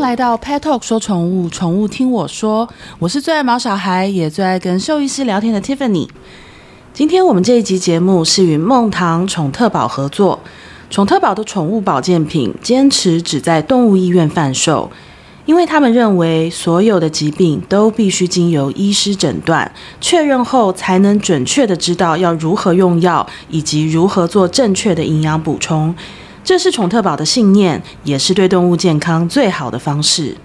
来到 Pet Talk 说宠物，宠物听我说。我是最爱毛小孩，也最爱跟兽医师聊天的 Tiffany。今天我们这一集节目是与梦堂宠特宝合作，宠特宝的宠物保健品坚持只在动物医院贩售，因为他们认为所有的疾病都必须经由医师诊断确认后，才能准确的知道要如何用药，以及如何做正确的营养补充。这是宠特宝的信念，也是对动物健康最好的方式。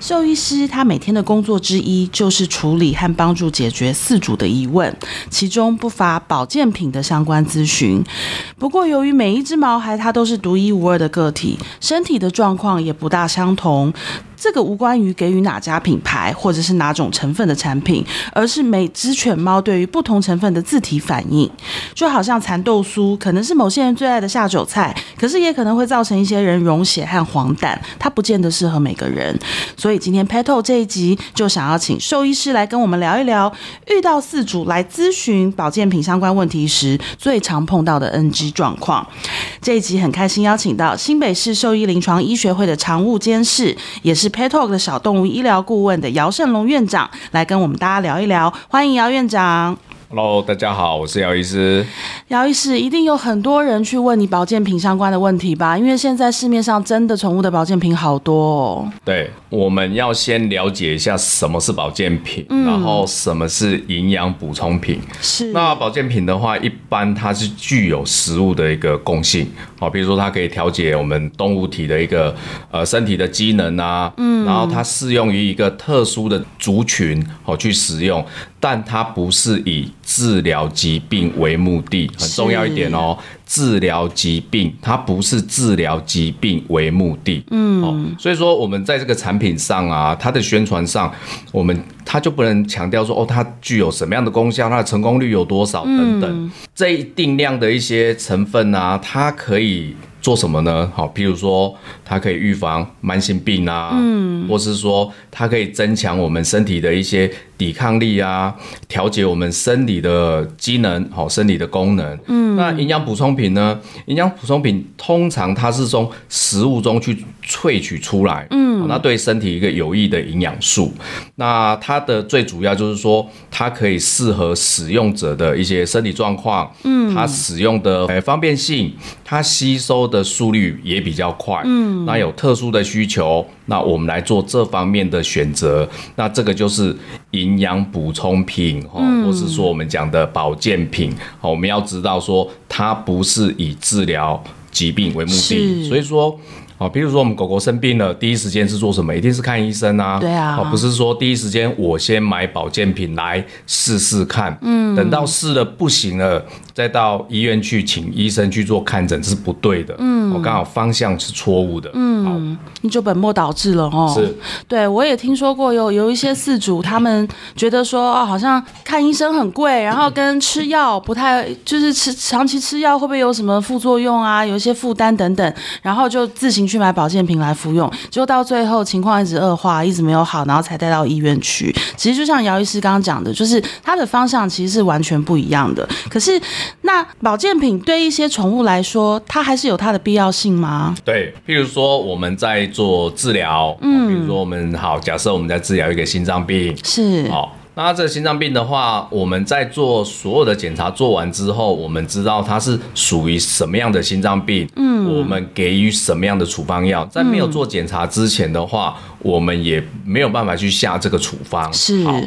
兽医师他每天的工作之一就是处理和帮助解决饲主的疑问，其中不乏保健品的相关咨询。不过，由于每一只毛孩它都是独一无二的个体，身体的状况也不大相同。这个无关于给予哪家品牌或者是哪种成分的产品，而是每只犬猫对于不同成分的自体反应。就好像蚕豆酥可能是某些人最爱的下酒菜，可是也可能会造成一些人溶血和黄疸，它不见得适合每个人。所以今天 Pet Talk 这一集就想要请兽医师来跟我们聊一聊，遇到饲主来咨询保健品相关问题时，最常碰到的 NG 状况。这一集很开心邀请到新北市兽医临床医学会的常务监事，也是 Pet Talk 的小动物医疗顾问的姚胜龙院长来跟我们大家聊一聊，欢迎姚院长。Hello，大家好，我是姚医师。姚医师，一定有很多人去问你保健品相关的问题吧？因为现在市面上真的宠物的保健品好多哦。对，我们要先了解一下什么是保健品，嗯、然后什么是营养补充品。是。那保健品的话，一般它是具有食物的一个共性，好，比如说它可以调节我们动物体的一个呃身体的机能啊，嗯，然后它适用于一个特殊的族群，好去使用。但它不是以治疗疾病为目的，很重要一点哦。治疗疾病，它不是治疗疾病为目的。嗯，哦，所以说我们在这个产品上啊，它的宣传上，我们它就不能强调说哦，它具有什么样的功效，它的成功率有多少等等。嗯，这一定量的一些成分啊，它可以。做什么呢？好，譬如说，它可以预防慢性病啊，嗯，或是说，它可以增强我们身体的一些抵抗力啊，调节我们生理的机能，好，生理的功能。嗯，那营养补充品呢？营养补充品通常它是从食物中去萃取出来，嗯，那对身体一个有益的营养素。那它的最主要就是说，它可以适合使用者的一些身体状况，嗯，它使用的诶方便性，它吸收的速率也比较快，嗯，那有特殊的需求，那我们来做这方面的选择，那这个就是营养补充品，哈、嗯，或是说我们讲的保健品，好，我们要知道说它不是以治疗疾病为目的，所以说。好，比如说我们狗狗生病了，第一时间是做什么？一定是看医生啊。对啊。不是说第一时间我先买保健品来试试看，嗯，等到试了不行了，再到医院去请医生去做看诊，是不对的。嗯，我刚好方向是错误的。嗯，好，你就本末倒置了哦。是。对，我也听说过有有一些饲主，他们觉得说哦，好像看医生很贵，然后跟吃药不太，就是吃长期吃药会不会有什么副作用啊？有一些负担等等，然后就自行。去买保健品来服用，结果到最后情况一直恶化，一直没有好，然后才带到医院去。其实就像姚医师刚刚讲的，就是它的方向其实是完全不一样的。可是那保健品对一些宠物来说，它还是有它的必要性吗？对，譬如说我们在做治疗，嗯，比如说我们好，假设我们在治疗一个心脏病，是好。那这个心脏病的话，我们在做所有的检查做完之后，我们知道它是属于什么样的心脏病，嗯，我们给予什么样的处方药，在没有做检查之前的话，我们也没有办法去下这个处方。是。好，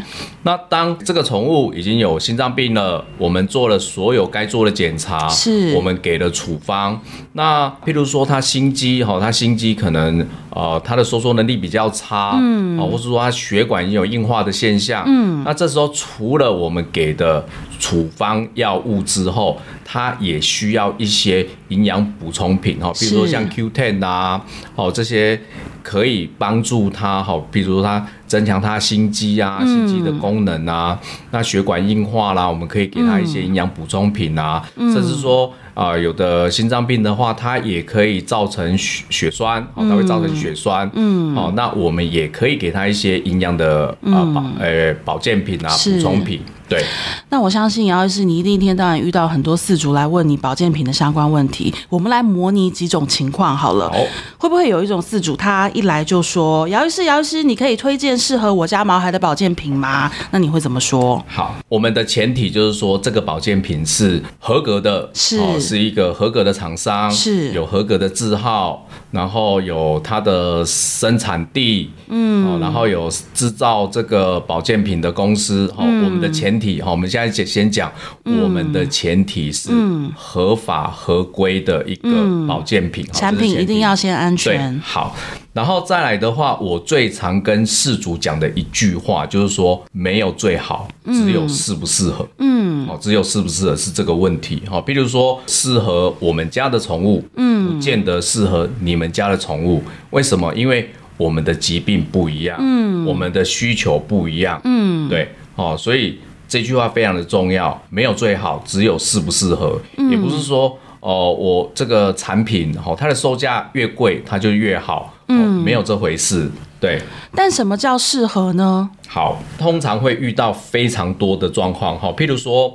那当这个宠物已经有心脏病了，我们做了所有该做的检查，是，我们给了处方。那譬如说它心肌，哈，它心肌可能呃它的收缩能力比较差，嗯，啊，或是说它血管已经有硬化的现象，嗯。那这时候，除了我们给的处方药物之后，它也需要一些营养补充品哈，比如说像 Q10 啊，哦这些可以帮助他，好，比如说他。增强他心肌啊，心肌的功能啊，嗯、那血管硬化啦，我们可以给他一些营养补充品啊，嗯、甚至说。啊、呃，有的心脏病的话，它也可以造成血血栓，哦，它会造成血栓，嗯，哦，那我们也可以给他一些营养的啊、嗯、保呃保健品啊补充品。对，那我相信，姚医师，你一定一天到晚遇到很多饲主来问你保健品的相关问题。我们来模拟几种情况好了，好，会不会有一种饲主，他一来就说：“姚医师，姚医师，你可以推荐适合我家毛孩的保健品吗？”那你会怎么说？好，我们的前提就是说，这个保健品是合格的，是、哦、是一个合格的厂商，是有合格的字号，然后有它的生产地，嗯、哦，然后有制造这个保健品的公司，哈，嗯、我们的前提。好，我们现在先先讲，我们的前提是合法合规的一个保健品，产品一定要先安全。好，然后再来的话，我最常跟事主讲的一句话就是说，没有最好，只有适不适合。嗯，好，只有适不适合是这个问题。哈，比如说适合我们家的宠物，嗯，不见得适合你们家的宠物。为什么？因为我们的疾病不一样，嗯，我们的需求不一样，嗯，对，哦，所以。这句话非常的重要，没有最好，只有适不适合。嗯、也不是说哦、呃，我这个产品哦，它的售价越贵，它就越好。嗯、哦，没有这回事。对。但什么叫适合呢？好，通常会遇到非常多的状况哈，譬如说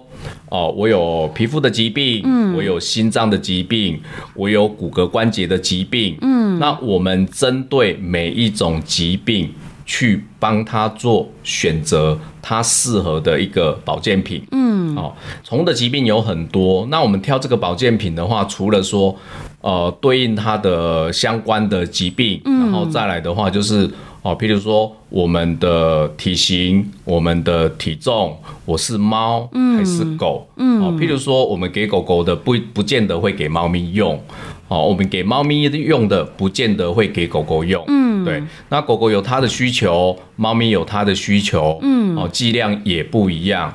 哦、呃，我有皮肤的疾病，嗯，我有心脏的疾病，我有骨骼关节的疾病，嗯，那我们针对每一种疾病。去帮他做选择，他适合的一个保健品。嗯，哦，虫的疾病有很多，那我们挑这个保健品的话，除了说，呃，对应它的相关的疾病，嗯、然后再来的话就是，哦，譬如说我们的体型、我们的体重，我是猫还是狗？嗯，哦，譬如说我们给狗狗的不不见得会给猫咪用。哦，我们给猫咪用的，不见得会给狗狗用。嗯，对。那狗狗有它的需求，猫咪有它的需求。嗯，哦，剂量也不一样。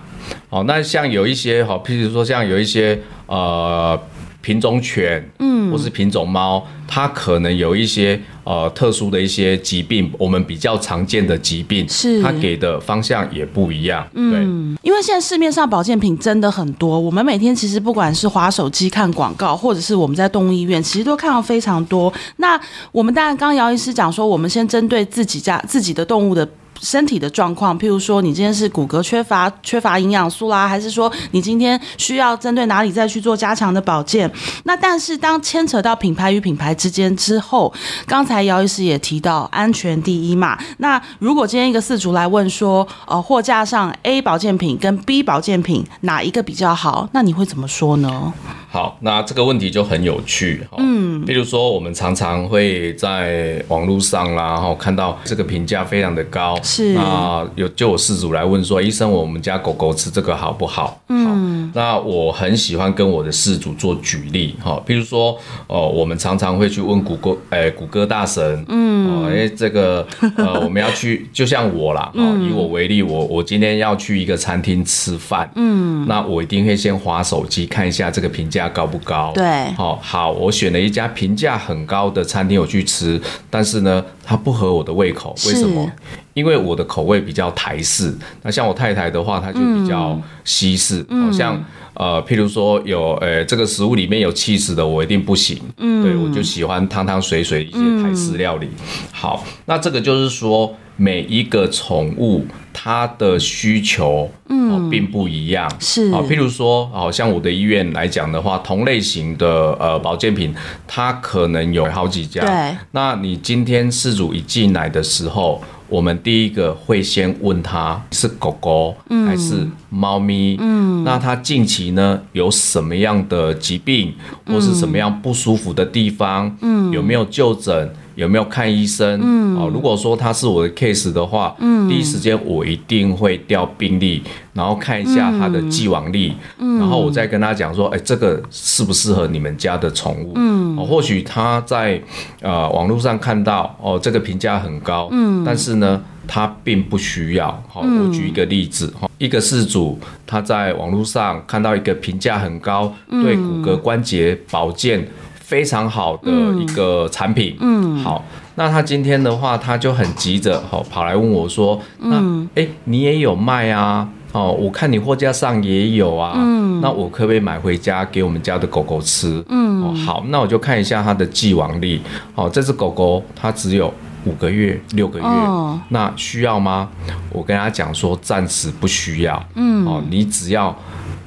哦，那像有一些，好，譬如说像有一些，呃。品种犬，嗯，或是品种猫，它可能有一些呃特殊的一些疾病，我们比较常见的疾病，是它给的方向也不一样，嗯，对，因为现在市面上保健品真的很多，我们每天其实不管是滑手机看广告，或者是我们在动物医院，其实都看到非常多。那我们当然刚刚姚医师讲说，我们先针对自己家自己的动物的。身体的状况，譬如说你今天是骨骼缺乏缺乏营养素啦，还是说你今天需要针对哪里再去做加强的保健？那但是当牵扯到品牌与品牌之间之后，刚才姚医师也提到安全第一嘛。那如果今天一个四主来问说，呃，货架上 A 保健品跟 B 保健品哪一个比较好？那你会怎么说呢？好，那这个问题就很有趣。嗯，比如说我们常常会在网络上啦，然后看到这个评价非常的高。是。啊，有就有事主来问说，医生，我们家狗狗吃这个好不好？嗯，那我很喜欢跟我的事主做举例哈，比如说，哦，我们常常会去问谷歌，哎，谷歌大神，嗯，因为，这个，呃，我们要去，就像我啦，以我为例，我我今天要去一个餐厅吃饭，嗯，那我一定会先划手机看一下这个评价高不高？对，好，好，我选了一家评价很高的餐厅，我去吃，但是呢，它不合我的胃口，为什么？因为我的口味比较台式，那像我太太的话，她就比较西式。好、嗯、像呃，譬如说有呃，这个食物里面有起司的，我一定不行。嗯，对，我就喜欢汤汤水水一些台式料理。嗯、好，那这个就是说每一个宠物它的需求嗯并不一样。是啊，譬如说，好像我的医院来讲的话，同类型的呃保健品，它可能有好几家。对，那你今天事主一进来的时候。我们第一个会先问他是狗狗还是猫咪，嗯，那他近期呢有什么样的疾病，或是什么样不舒服的地方，嗯，有没有就诊？有没有看医生？嗯，哦，如果说他是我的 case 的话，嗯，第一时间我一定会调病历，然后看一下他的既往历，嗯，然后我再跟他讲说，哎，这个适不适合你们家的宠物？嗯，哦，或许他在呃网络上看到哦，这个评价很高，嗯，但是呢，他并不需要。好，我举一个例子哈，一个事主他在网络上看到一个评价很高，对骨骼关节保健。非常好的一个产品，嗯，好，那他今天的话，他就很急着哦，跑来问我说，那哎、欸，你也有卖啊？哦，我看你货架上也有啊，嗯，那我可不可以买回家给我们家的狗狗吃？嗯，哦，好，那我就看一下它的既往力。哦，这只狗狗它只有五个月、六个月，哦，那需要吗？我跟他讲说，暂时不需要。嗯，哦，你只要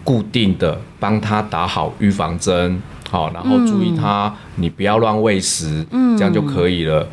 固定的帮它打好预防针，好，然后注意它，你不要乱喂食，嗯，这样就可以了。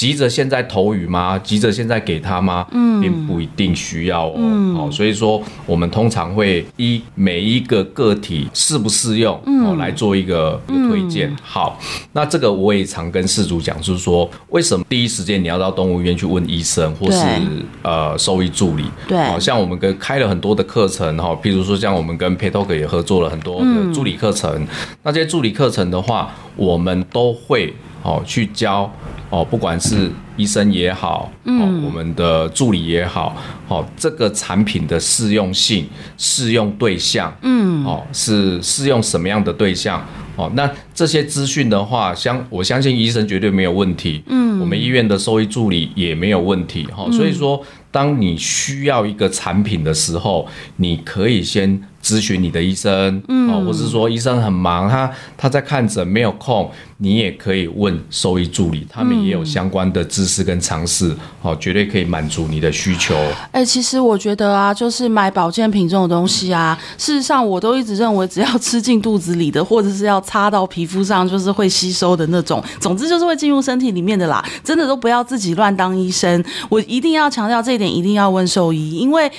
急着现在投予吗？急着现在给他吗？嗯，并不一定需要哦。嗯、哦，所以说我们通常会依每一个个体适不适用、嗯、哦来做一个一个推荐。嗯、好，那这个我也常跟事主讲，就是说为什么第一时间你要到动物医院去问医生或是对呃兽医助理？对，好、哦、像我们跟开了很多的课程哈，譬如说像我们跟 PetTalk 也合作了很多的助理课程。嗯、那这些助理课程的话，我们都会哦去教。哦，不管是医生也好，嗯、哦，我们的助理也好，哦，这个产品的适用性、适用对象，嗯，哦，是适用什么样的对象？哦，那这些资讯的话，相我相信医生绝对没有问题，嗯，我们医院的兽医助理也没有问题，哈、哦，所以说，当你需要一个产品的时候，你可以先。咨询你的医生，哦，或是说医生很忙，他他在看诊没有空，你也可以问兽医助理，他们也有相关的知识跟常识，哦，绝对可以满足你的需求。哎、欸，其实我觉得啊，就是买保健品这种东西啊，事实上我都一直认为，只要吃进肚子里的，或者是要擦到皮肤上，就是会吸收的那种，总之就是会进入身体里面的啦。真的都不要自己乱当医生，我一定要强调这一点，一定要问兽医，因为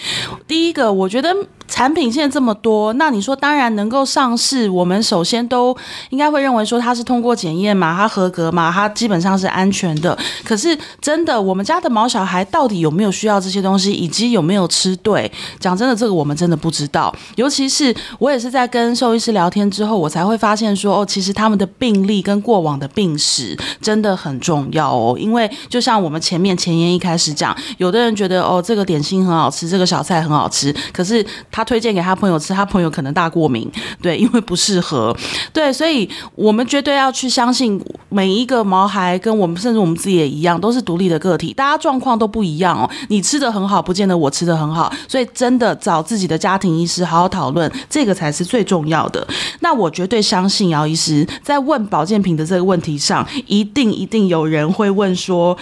第一个，我觉得。产品现在这么多，那你说当然能够上市，我们首先都应该会认为说它是通过检验嘛，它合格嘛，它基本上是安全的。可是真的，我们家的毛小孩到底有没有需要这些东西，以及有没有吃对？讲真的，这个我们真的不知道。尤其是我也是在跟兽医师聊天之后，我才会发现说，哦，其实他们的病例跟过往的病史真的很重要哦。因为就像我们前面前言一开始讲，有的人觉得哦，这个点心很好吃，这个小菜很好吃，可是他。他推荐给他朋友吃，他朋友可能大过敏，对，因为不适合，对，所以我们绝对要去相信每一个毛孩，跟我们甚至我们自己也一样，都是独立的个体，大家状况都不一样哦。你吃得很好，不见得我吃得很好，所以真的找自己的家庭医师好好讨论，这个才是最重要的。那我绝对相信姚医师在问保健品的这个问题上，一定一定有人会问说，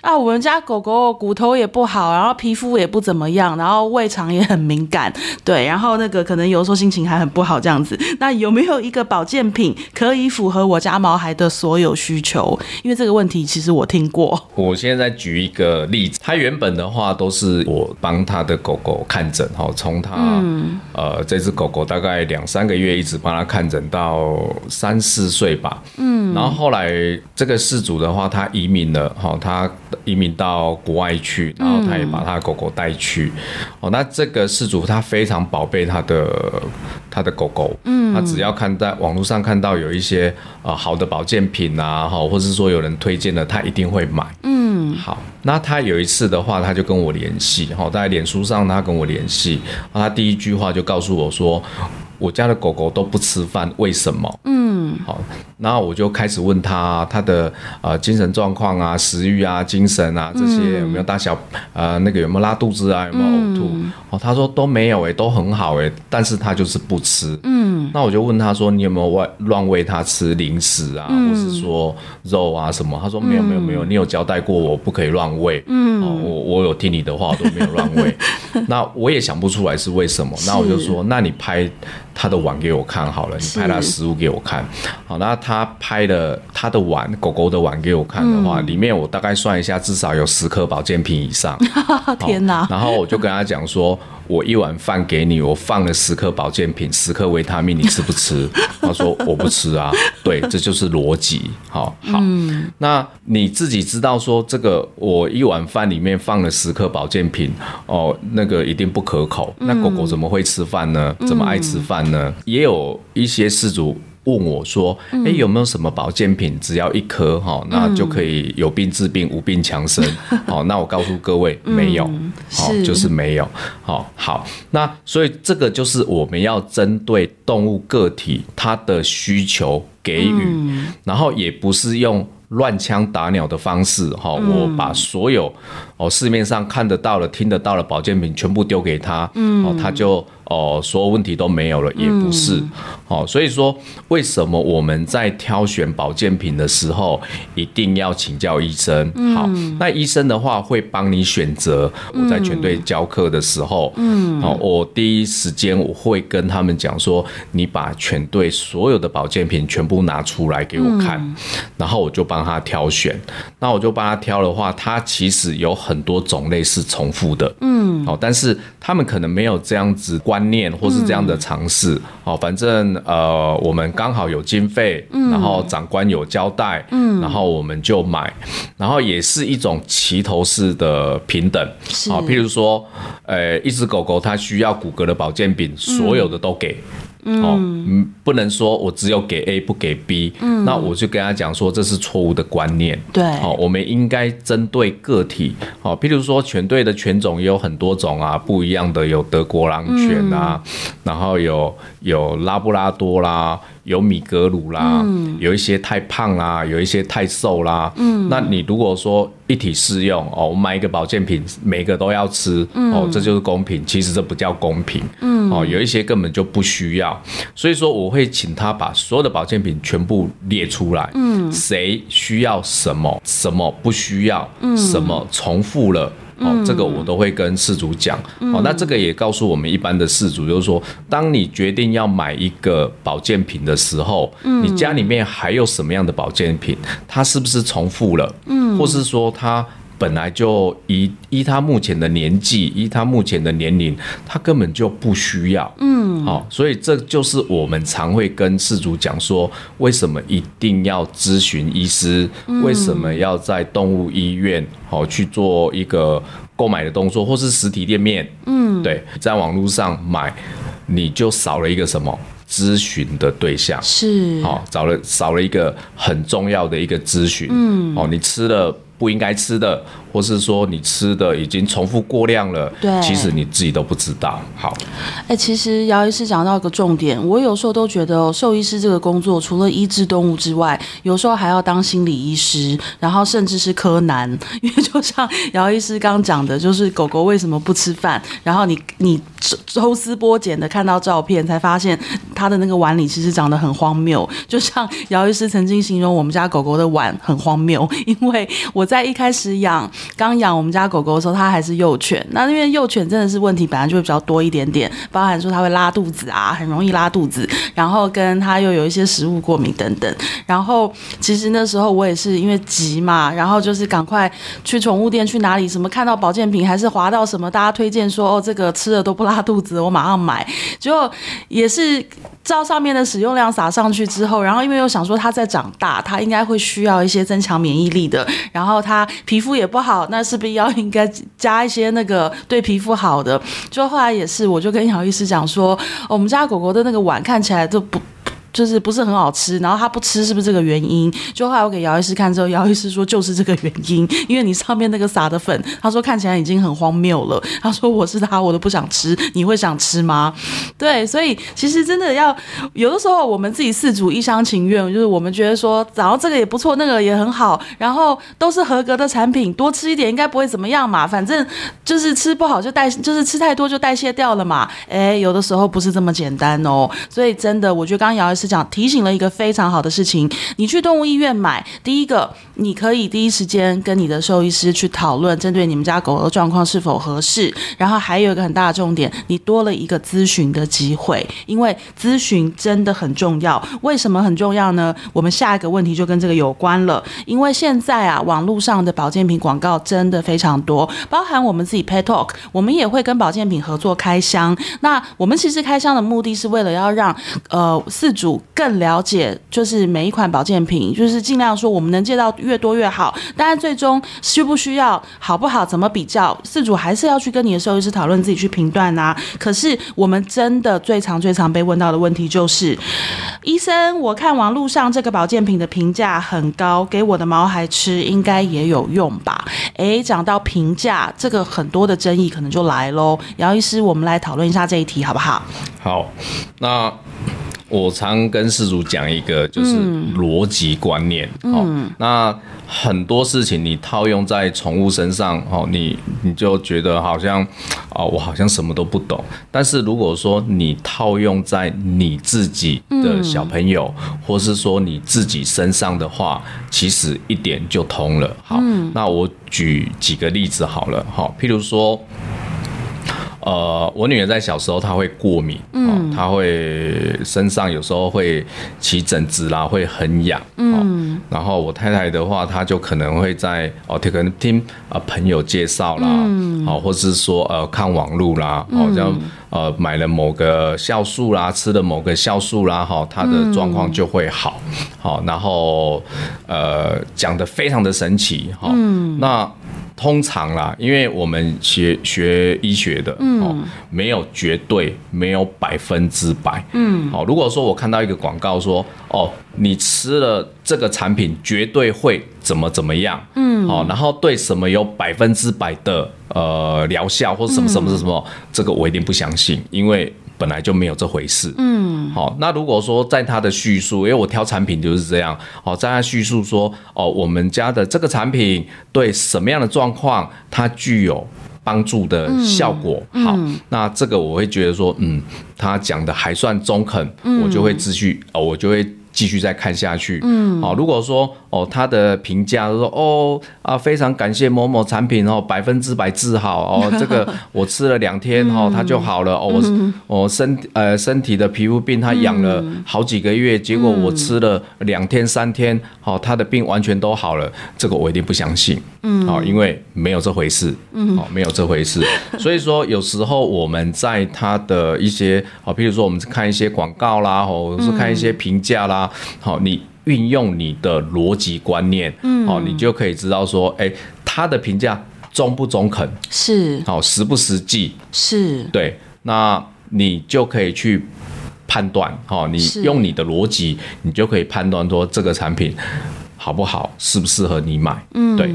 啊，我们家狗狗骨头也不好，然后皮肤也不怎么样，然后胃肠也很敏感。对，然后那个可能有时候心情还很不好这样子，那有没有一个保健品可以符合我家毛孩的所有需求？因为这个问题其实我听过。我现在举一个例子，他原本的话都是我帮他的狗狗看诊，哈，从他、嗯、呃这只狗狗大概两三个月一直帮他看诊到三四岁吧，嗯，然后后来这个事主的话他移民了，哈，他移民到国外去，然后他也把他的狗狗带去，哦、嗯，那这个事主他非常。常宝贝他的他的狗狗，嗯，他只要看在网络上看到有一些呃好的保健品啊，哈，或者是说有人推荐的，他一定会买，嗯，好，那他有一次的话，他就跟我联系，哈，在脸书上他跟我联系，他第一句话就告诉我说。我家的狗狗都不吃饭，为什么？嗯，好，然后我就开始问他他的呃精神状况啊、食欲啊、精神啊这些有没有大小呃那个有没有拉肚子啊、有没有呕吐？嗯、哦，他说都没有诶，都很好诶，但是他就是不吃。嗯，那我就问他说，你有没有喂乱喂他吃零食啊，嗯、或是说肉啊什么？他说没有没有没有，你有交代过我不可以乱喂。嗯，哦，我我有听你的话，我都没有乱喂。那我也想不出来是为什么。那我就说，那你拍。他的碗给我看好了，你拍他食物给我看，好，那他拍了他的碗，狗狗的碗给我看的话，嗯、里面我大概算一下，至少有十颗保健品以上。天哪！然后我就跟他讲说。我一碗饭给你，我放了十颗保健品，十颗维他命，你吃不吃？他说我不吃啊。对，这就是逻辑。好，好，嗯、那你自己知道说这个，我一碗饭里面放了十颗保健品，哦，那个一定不可口。那狗狗怎么会吃饭呢？怎么爱吃饭呢？嗯、也有一些饲主。问我说：“哎，有没有什么保健品？只要一颗哈，那就可以有病治病，无病强身。好，那我告诉各位，没有，好，就是没有。好，好，那所以这个就是我们要针对动物个体它的需求给予，然后也不是用乱枪打鸟的方式，哈，我把所有哦市面上看得到的、听得到的保健品全部丢给他，嗯，哦，他就。哦，所有问题都没有了，也不是。嗯、哦，所以说，为什么我们在挑选保健品的时候一定要请教医生？嗯、好，那医生的话会帮你选择。我在全队教课的时候，嗯，好、哦，我第一时间我会跟他们讲说，你把全队所有的保健品全部拿出来给我看，嗯、然后我就帮他挑选。那我就帮他挑的话，他其实有很多种类是重复的，嗯，好、哦，但是他们可能没有这样子关。念或是这样的尝试，哦，反正呃，我们刚好有经费，然后长官有交代，嗯，然后我们就买，然后也是一种齐头式的平等，好，譬如说，呃，一只狗狗它需要骨骼的保健品，所有的都给。哦，嗯，不能说我只有给 A 不给 B，嗯，那我就跟他讲说这是错误的观念，对，好，我们应该针对个体，好，譬如说犬队的犬种也有很多种啊，不一样的有德国狼犬啊，嗯，然后有有拉布拉多啦。有米格鲁啦，嗯、有一些太胖啦，有一些太瘦啦。嗯，那你如果说一体适用哦，我买一个保健品，每个都要吃、嗯、哦，这就是公平。其实这不叫公平。嗯，哦，有一些根本就不需要。所以说，我会请他把所有的保健品全部列出来。嗯，谁需要什么，什么不需要，嗯、什么重复了。哦，这个我都会跟事主讲。哦，那这个也告诉我们一般的事主，就是说，当你决定要买一个保健品的时候，你家里面还有什么样的保健品？它是不是重复了？嗯，或是说它。本来就依依他目前的年纪，依他目前的年龄，他根本就不需要。嗯，好，所以这就是我们常会跟事主讲说，为什么一定要咨询医师？为什么要在动物医院好去做一个购买的动作，或是实体店面？嗯，对，在网络上买，你就少了一个什么咨询的对象？是，好，找了少了一个很重要的一个咨询。嗯，哦，你吃了。不应该吃的，或是说你吃的已经重复过量了，对，其实你自己都不知道。好，哎、欸，其实姚医师讲到一个重点，我有时候都觉得兽医师这个工作，除了医治动物之外，有时候还要当心理医师，然后甚至是柯南，因为就像姚医师刚讲的，就是狗狗为什么不吃饭，然后你你抽丝剥茧的看到照片，才发现它的那个碗里其实长得很荒谬。就像姚医师曾经形容我们家狗狗的碗很荒谬，因为我。在一开始养，刚养我们家狗狗的时候，它还是幼犬。那因为幼犬真的是问题本来就会比较多一点点，包含说它会拉肚子啊，很容易拉肚子，然后跟它又有一些食物过敏等等。然后其实那时候我也是因为急嘛，然后就是赶快去宠物店去哪里什么看到保健品还是滑到什么大家推荐说哦这个吃了都不拉肚子，我马上买。结果也是照上面的使用量撒上去之后，然后因为又想说它在长大，它应该会需要一些增强免疫力的，然后。他皮肤也不好，那是不是要应该加一些那个对皮肤好的？就后来也是，我就跟姚医师讲说，我们家狗狗的那个碗看起来都不。就是不是很好吃，然后他不吃是不是这个原因？就后来我给姚医师看之后，姚医师说就是这个原因，因为你上面那个撒的粉，他说看起来已经很荒谬了。他说我是他，我都不想吃，你会想吃吗？对，所以其实真的要有的时候我们自己四主一厢情愿，就是我们觉得说，然后这个也不错，那个也很好，然后都是合格的产品，多吃一点应该不会怎么样嘛，反正就是吃不好就代，就是吃太多就代谢掉了嘛。哎，有的时候不是这么简单哦。所以真的，我觉得刚姚医师。是讲提醒了一个非常好的事情，你去动物医院买，第一个你可以第一时间跟你的兽医师去讨论，针对你们家狗狗的状况是否合适。然后还有一个很大的重点，你多了一个咨询的机会，因为咨询真的很重要。为什么很重要呢？我们下一个问题就跟这个有关了。因为现在啊，网络上的保健品广告真的非常多，包含我们自己 Pet Talk，我们也会跟保健品合作开箱。那我们其实开箱的目的是为了要让呃饲主。更了解，就是每一款保健品，就是尽量说我们能借到越越多越好。当然，最终需不需要、好不好、怎么比较，饲主还是要去跟你的兽医师讨论，自己去评断啊。可是，我们真的最常、最常被问到的问题就是，医生，我看网络上这个保健品的评价很高，给我的毛孩吃应该也有用吧？诶，讲到评价，这个很多的争议可能就来喽。姚医师，我们来讨论一下这一题好不好？好，那。我常跟饲主讲一个，就是逻辑观念。哦，那很多事情你套用在宠物身上，哦，你你就觉得好像啊、哦，我好像什么都不懂。但是如果说你套用在你自己的小朋友，嗯、或是说你自己身上的话，其实一点就通了。好，嗯、那我举几个例子好了。好，譬如说。呃，我女儿在小时候她会过敏，嗯、哦，她会身上有时候会起疹子啦，会很痒，嗯、哦，然后我太太的话，她就可能会在哦，可能听啊、呃、朋友介绍啦，嗯，好、哦，或是说呃看网路啦，好、哦、像呃买了某个酵素啦，吃了某个酵素啦，哈、哦，她的状况就会好，好、然后呃讲的非常的神奇，哈、那。通常啦，因为我们学学医学的，嗯、哦，没有绝对，没有百分之百，嗯，好、哦，如果说我看到一个广告说，哦，你吃了这个产品绝对会怎么怎么样，嗯，好、哦，然后对什么有百分之百的呃疗效或者什么什么什么，嗯、这个我一定不相信，因为。本来就没有这回事，嗯，好，那如果说在他的叙述，因为我挑产品就是这样，哦，在他叙述说，哦，我们家的这个产品对什么样的状况它具有帮助的效果，嗯、好，那这个我会觉得说，嗯，他讲的还算中肯，嗯、我就会继续，哦，我就会。继续再看下去，嗯，好，如果说哦，他的评价说哦啊，非常感谢某某产品哦，百分之百治好哦，这个我吃了两天哦，它就好了哦，我我身呃身体的皮肤病它养了好几个月，结果我吃了两天三天，好，他的病完全都好了，这个我一定不相信，嗯，好，因为没有这回事，嗯，好，没有这回事，所以说有时候我们在他的一些好，比如说我们看一些广告啦，或者是看一些评价啦。好，你运用你的逻辑观念，嗯，好，你就可以知道说，哎、欸，他的评价中不中肯，是，好，实不实际，是，对，那你就可以去判断，好，你用你的逻辑，你就可以判断说这个产品好不好，适不适合你买，嗯，对。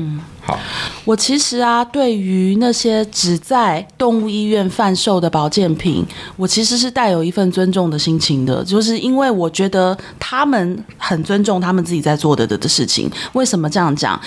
我其实啊，对于那些只在动物医院贩售的保健品，我其实是带有一份尊重的心情的，就是因为我觉得他们很尊重他们自己在做的的的事情。为什么这样讲？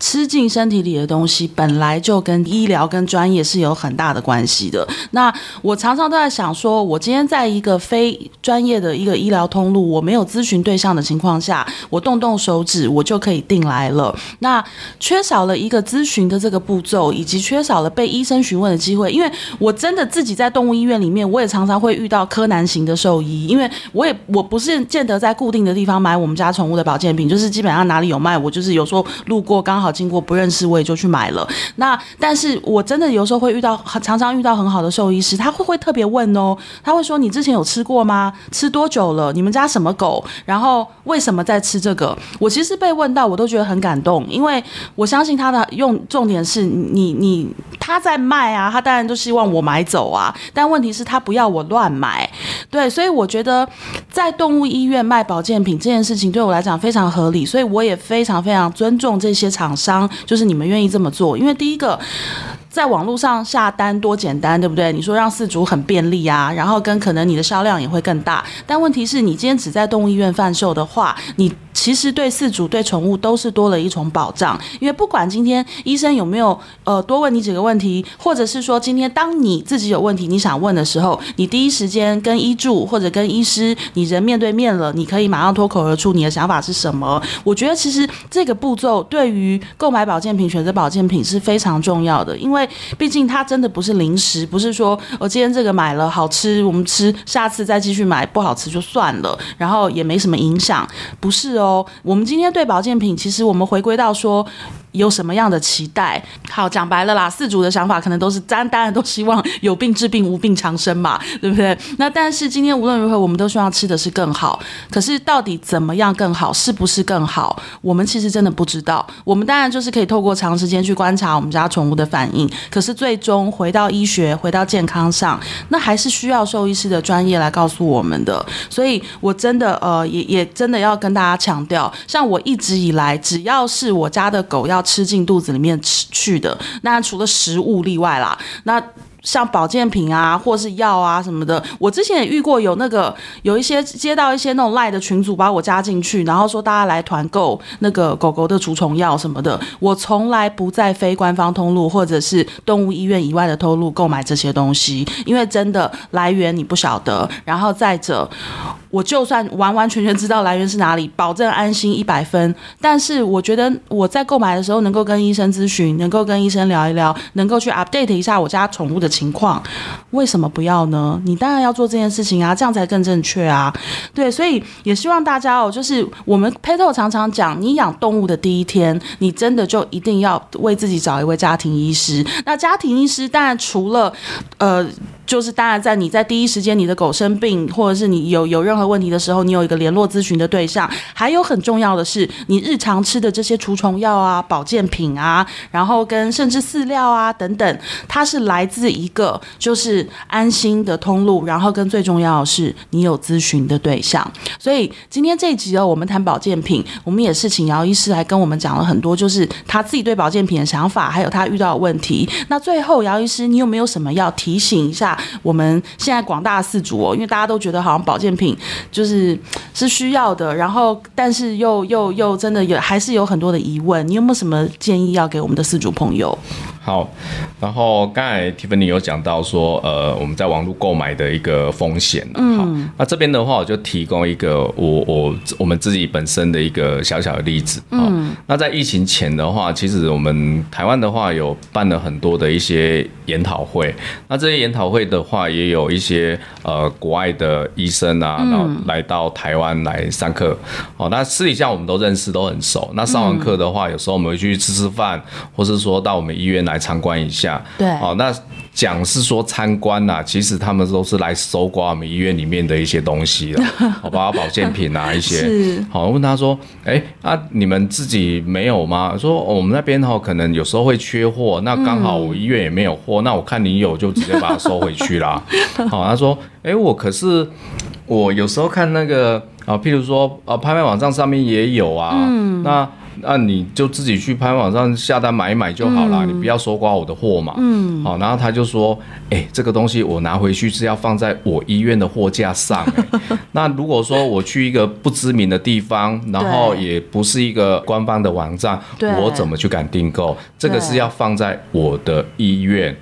吃进身体里的东西本来就跟医疗跟专业是有很大的关系的。那我常常都在想说，我今天在一个非专业的一个医疗通路，我没有咨询对象的情况下，我动动手指，我就可以订来了。那缺少了一。一个咨询的这个步骤，以及缺少了被医生询问的机会，因为我真的自己在动物医院里面，我也常常会遇到柯南型的兽医，因为我也我不是见得在固定的地方买我们家宠物的保健品，就是基本上哪里有卖，我就是有时候路过刚好经过不认识，我也就去买了。那但是我真的有时候会遇到，常常遇到很好的兽医师，他会会特别问哦，他会说，你之前有吃过吗？吃多久了？你们家什么狗？然后为什么在吃这个？我其实被问到，我都觉得很感动，因为我相信他的。用重点是你你他在卖啊，他当然都希望我买走啊，但问题是他不要我乱买，对，所以我觉得在动物医院卖保健品这件事情对我来讲非常合理，所以我也非常非常尊重这些厂商，就是你们愿意这么做，因为第一个。在网络上下单多简单，对不对？你说让饲主很便利啊，然后跟可能你的销量也会更大。但问题是你今天只在动物医院贩售的话，你其实对饲主对宠物都是多了一重保障。因为不管今天医生有没有呃多问你几个问题，或者是说今天当你自己有问题你想问的时候，你第一时间跟医助或者跟医师你人面对面了，你可以马上脱口而出你的想法是什么。我觉得其实这个步骤对于购买保健品、选择保健品是非常重要的，因为。毕竟它真的不是零食，不是说我今天这个买了好吃，我们吃，下次再继续买，不好吃就算了，然后也没什么影响，不是哦。我们今天对保健品，其实我们回归到说。有什么样的期待？好，讲白了啦，四主的想法可能都是，当然都希望有病治病，无病长生嘛，对不对？那但是今天无论如何，我们都希望吃的是更好。可是到底怎么样更好，是不是更好？我们其实真的不知道。我们当然就是可以透过长时间去观察我们家宠物的反应。可是最终回到医学，回到健康上，那还是需要兽医师的专业来告诉我们的。所以我真的呃，也也真的要跟大家强调，像我一直以来，只要是我家的狗要。吃进肚子里面吃去的，那除了食物例外啦，那。像保健品啊，或是药啊什么的，我之前也遇过有那个有一些接到一些那种赖的群组，把我加进去，然后说大家来团购那个狗狗的除虫药什么的。我从来不在非官方通路或者是动物医院以外的通路购买这些东西，因为真的来源你不晓得。然后再者，我就算完完全全知道来源是哪里，保证安心一百分。但是我觉得我在购买的时候能够跟医生咨询，能够跟医生聊一聊，能够去 update 一下我家宠物的情况，为什么不要呢？你当然要做这件事情啊，这样才更正确啊。对，所以也希望大家哦，就是我们 Petal 常常讲，你养动物的第一天，你真的就一定要为自己找一位家庭医师。那家庭医师当然除了呃。就是当然，在你在第一时间，你的狗生病，或者是你有有任何问题的时候，你有一个联络咨询的对象。还有很重要的是，你日常吃的这些除虫药啊、保健品啊，然后跟甚至饲料啊等等，它是来自一个就是安心的通路。然后跟最重要的是，你有咨询的对象。所以今天这一集哦，我们谈保健品，我们也是请姚医师来跟我们讲了很多，就是他自己对保健品的想法，还有他遇到的问题。那最后，姚医师，你有没有什么要提醒一下？我们现在广大四主哦，因为大家都觉得好像保健品就是是需要的，然后但是又又又真的有还是有很多的疑问，你有没有什么建议要给我们的四主朋友？好，然后刚才 Tiffany 有讲到说，呃，我们在网络购买的一个风险。嗯，好，那这边的话，我就提供一个我我我们自己本身的一个小小的例子。嗯，那在疫情前的话，其实我们台湾的话有办了很多的一些研讨会。那这些研讨会的话，也有一些呃国外的医生啊，然后来到台湾来上课。哦，那私底下我们都认识，都很熟。那上完课的话，有时候我们会去吃吃饭，或是说到我们医院来。参观一下，对，好，那讲是说参观呐，其实他们都是来搜刮我们医院里面的一些东西了，好，包括保健品啊一些，是，好，问他说，哎、欸，啊，你们自己没有吗？说我们那边哈，可能有时候会缺货，那刚好我医院也没有货，那我看你有，就直接把它收回去啦。好，他说，哎、欸，我可是我有时候看那个啊，譬如说啊，拍卖网站上面也有啊，嗯、那。那你就自己去拍网上下单买一买就好了，嗯、你不要搜刮我的货嘛。嗯，好，然后他就说，哎、欸，这个东西我拿回去是要放在我医院的货架上、欸。那如果说我去一个不知名的地方，然后也不是一个官方的网站，我怎么去敢订购？这个是要放在我的医院。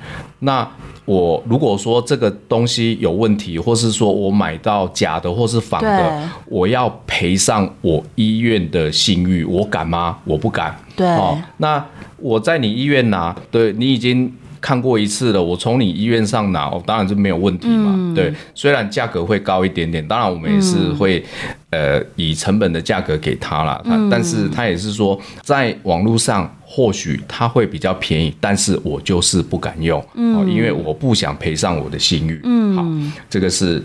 那我如果说这个东西有问题，或是说我买到假的或是仿的，我要赔上我医院的信誉，我敢吗？我不敢。对，哦，那我在你医院拿，对你已经。看过一次了，我从你医院上拿，我当然就没有问题嘛。嗯、对，虽然价格会高一点点，当然我们也是会，嗯、呃，以成本的价格给他了。嗯、但是他也是说，在网络上或许他会比较便宜，但是我就是不敢用，嗯，因为我不想赔上我的信誉。嗯，好，这个是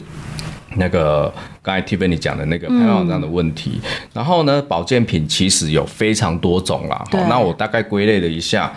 那个。刚才 Tiffany 讲的那个拍卖网站的问题，嗯、然后呢，保健品其实有非常多种啦。好，那我大概归类了一下，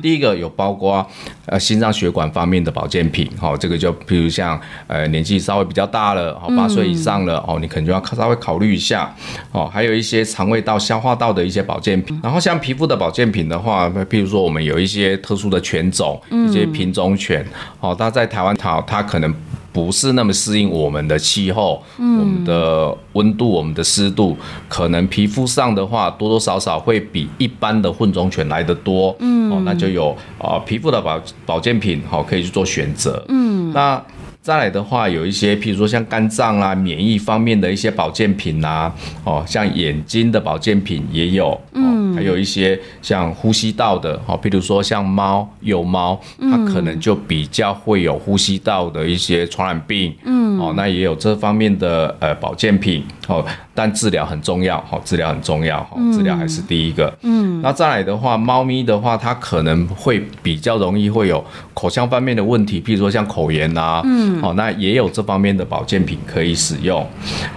第一个有包括呃心脏血管方面的保健品，好，这个就譬如像呃年纪稍微比较大了，好八岁以上了，哦、嗯，你可能就要稍微考虑一下。哦，还有一些肠胃道、消化道的一些保健品，然后像皮肤的保健品的话，譬如说我们有一些特殊的犬种，一些品种犬，哦，它在台湾它它可能。不是那么适应我们的气候，嗯、我们的温度、我们的湿度，可能皮肤上的话多多少少会比一般的混种犬来得多，嗯，哦，那就有啊、呃、皮肤的保保健品，好、哦、可以去做选择，嗯，那。再来的话，有一些，譬如说像肝脏啊、免疫方面的一些保健品啊，哦，像眼睛的保健品也有，嗯，还有一些像呼吸道的，哦，譬如说像猫、幼猫，它可能就比较会有呼吸道的一些传染病，嗯，哦，那也有这方面的呃保健品，哦，但治疗很重要，哦，治疗很重要，哦，治疗还是第一个，嗯，那再来的话，猫咪的话，它可能会比较容易会有口腔方面的问题，譬如说像口炎啊，嗯。哦，那也有这方面的保健品可以使用。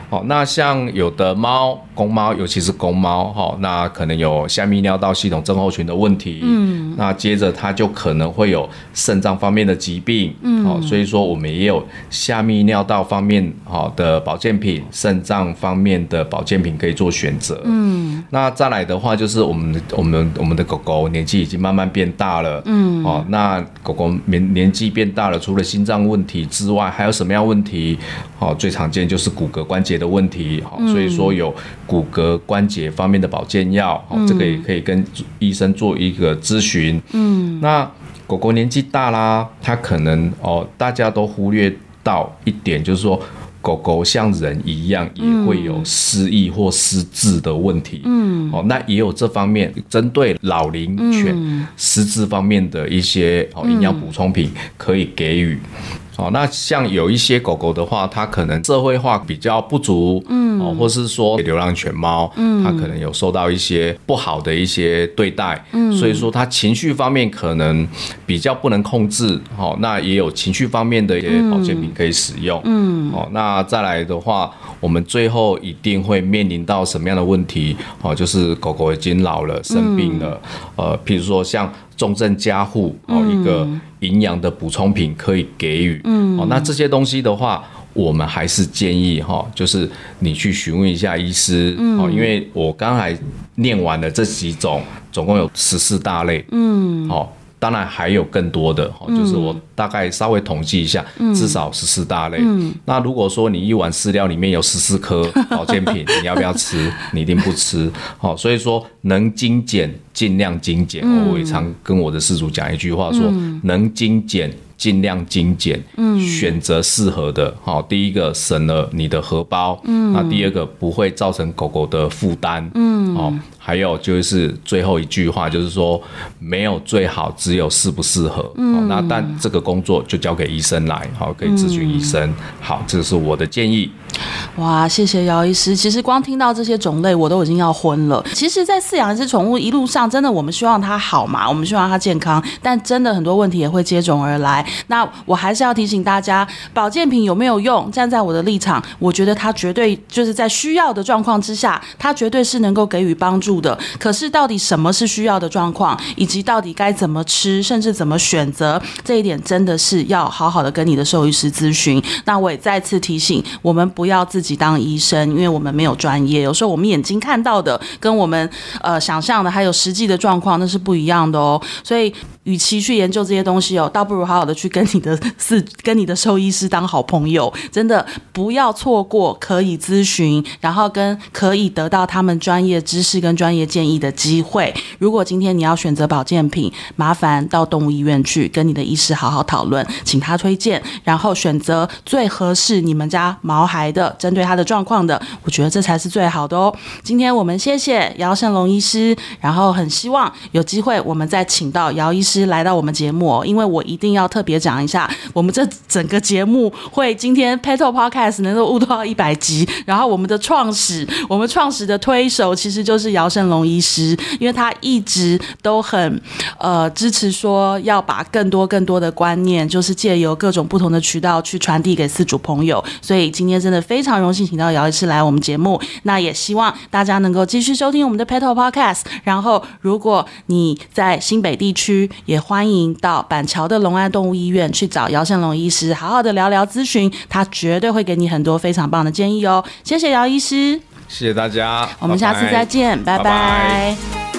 哦，那像有的猫，公猫，尤其是公猫，哈，那可能有下泌尿道系统症候群的问题，嗯，那接着它就可能会有肾脏方面的疾病，嗯，哦，所以说我们也有下泌尿道方面好的保健品，肾脏方面的保健品可以做选择，嗯，那再来的话就是我们我们我们的狗狗年纪已经慢慢变大了，嗯，哦，那狗狗年年纪变大了，除了心脏问题之外，还有什么样问题？哦，最常见就是骨骼关节的问题，好，所以说有。骨骼关节方面的保健药，哦，这个也可以跟医生做一个咨询。嗯，那狗狗年纪大啦，它可能哦，大家都忽略到一点，就是说狗狗像人一样也会有失忆或失智的问题。嗯，哦，那也有这方面针对老龄犬失智方面的一些哦营养补充品可以给予。哦，那像有一些狗狗的话，它可能社会化比较不足，嗯，哦，或是说流浪犬猫，嗯，它可能有受到一些不好的一些对待，嗯，所以说它情绪方面可能比较不能控制，哦，那也有情绪方面的一些保健品可以使用，嗯，哦，那再来的话，我们最后一定会面临到什么样的问题？哦，就是狗狗已经老了，生病了，呃，譬如说像。重症加护哦，一个营养的补充品可以给予，嗯，哦，那这些东西的话，我们还是建议哈，就是你去询问一下医师，哦，因为我刚才念完了这几种，总共有十四大类，嗯，好。当然还有更多的，就是我大概稍微统计一下，至少十四大类。嗯、那如果说你一碗饲料里面有十四颗保健品，你要不要吃？你一定不吃。好，所以说能精简尽量精简。我也常跟我的饲主讲一句话说，能精简。尽量精简，嗯，选择适合的，好，第一个省了你的荷包，嗯，那第二个不会造成狗狗的负担，嗯，哦，还有就是最后一句话就是说，没有最好，只有适不适合，嗯，那但这个工作就交给医生来，好，可以咨询医生，好，这是我的建议。哇，谢谢姚医师。其实光听到这些种类，我都已经要昏了。其实，在饲养一只宠物一路上，真的我们希望它好嘛，我们希望它健康，但真的很多问题也会接踵而来。那我还是要提醒大家，保健品有没有用？站在我的立场，我觉得它绝对就是在需要的状况之下，它绝对是能够给予帮助的。可是，到底什么是需要的状况，以及到底该怎么吃，甚至怎么选择，这一点真的是要好好的跟你的兽医师咨询。那我也再次提醒，我们不要自己当医生，因为我们没有专业，有时候我们眼睛看到的跟我们呃想象的还有实际的状况那是不一样的哦，所以。与其去研究这些东西哦，倒不如好好的去跟你的 饲、跟你的兽医师当好朋友，真的不要错过可以咨询，然后跟可以得到他们专业知识跟专业建议的机会。如果今天你要选择保健品，麻烦到动物医院去跟你的医师好好讨论，请他推荐，然后选择最合适你们家毛孩的，针对他的状况的，我觉得这才是最好的哦。今天我们谢谢姚胜龙医师，然后很希望有机会我们再请到姚医师。来到我们节目，哦因为我一定要特别讲一下，我们这整个节目会今天 Petal Podcast 能够录到一百集，然后我们的创始，我们创始的推手其实就是姚胜龙医师，因为他一直都很呃支持说要把更多更多的观念，就是借由各种不同的渠道去传递给四主朋友，所以今天真的非常荣幸请到姚医师来我们节目，那也希望大家能够继续收听我们的 Petal Podcast，然后如果你在新北地区。也欢迎到板桥的龙安动物医院去找姚胜龙医师，好好的聊聊咨询，他绝对会给你很多非常棒的建议哦。谢谢姚医师，谢谢大家，我们下次再见，拜拜。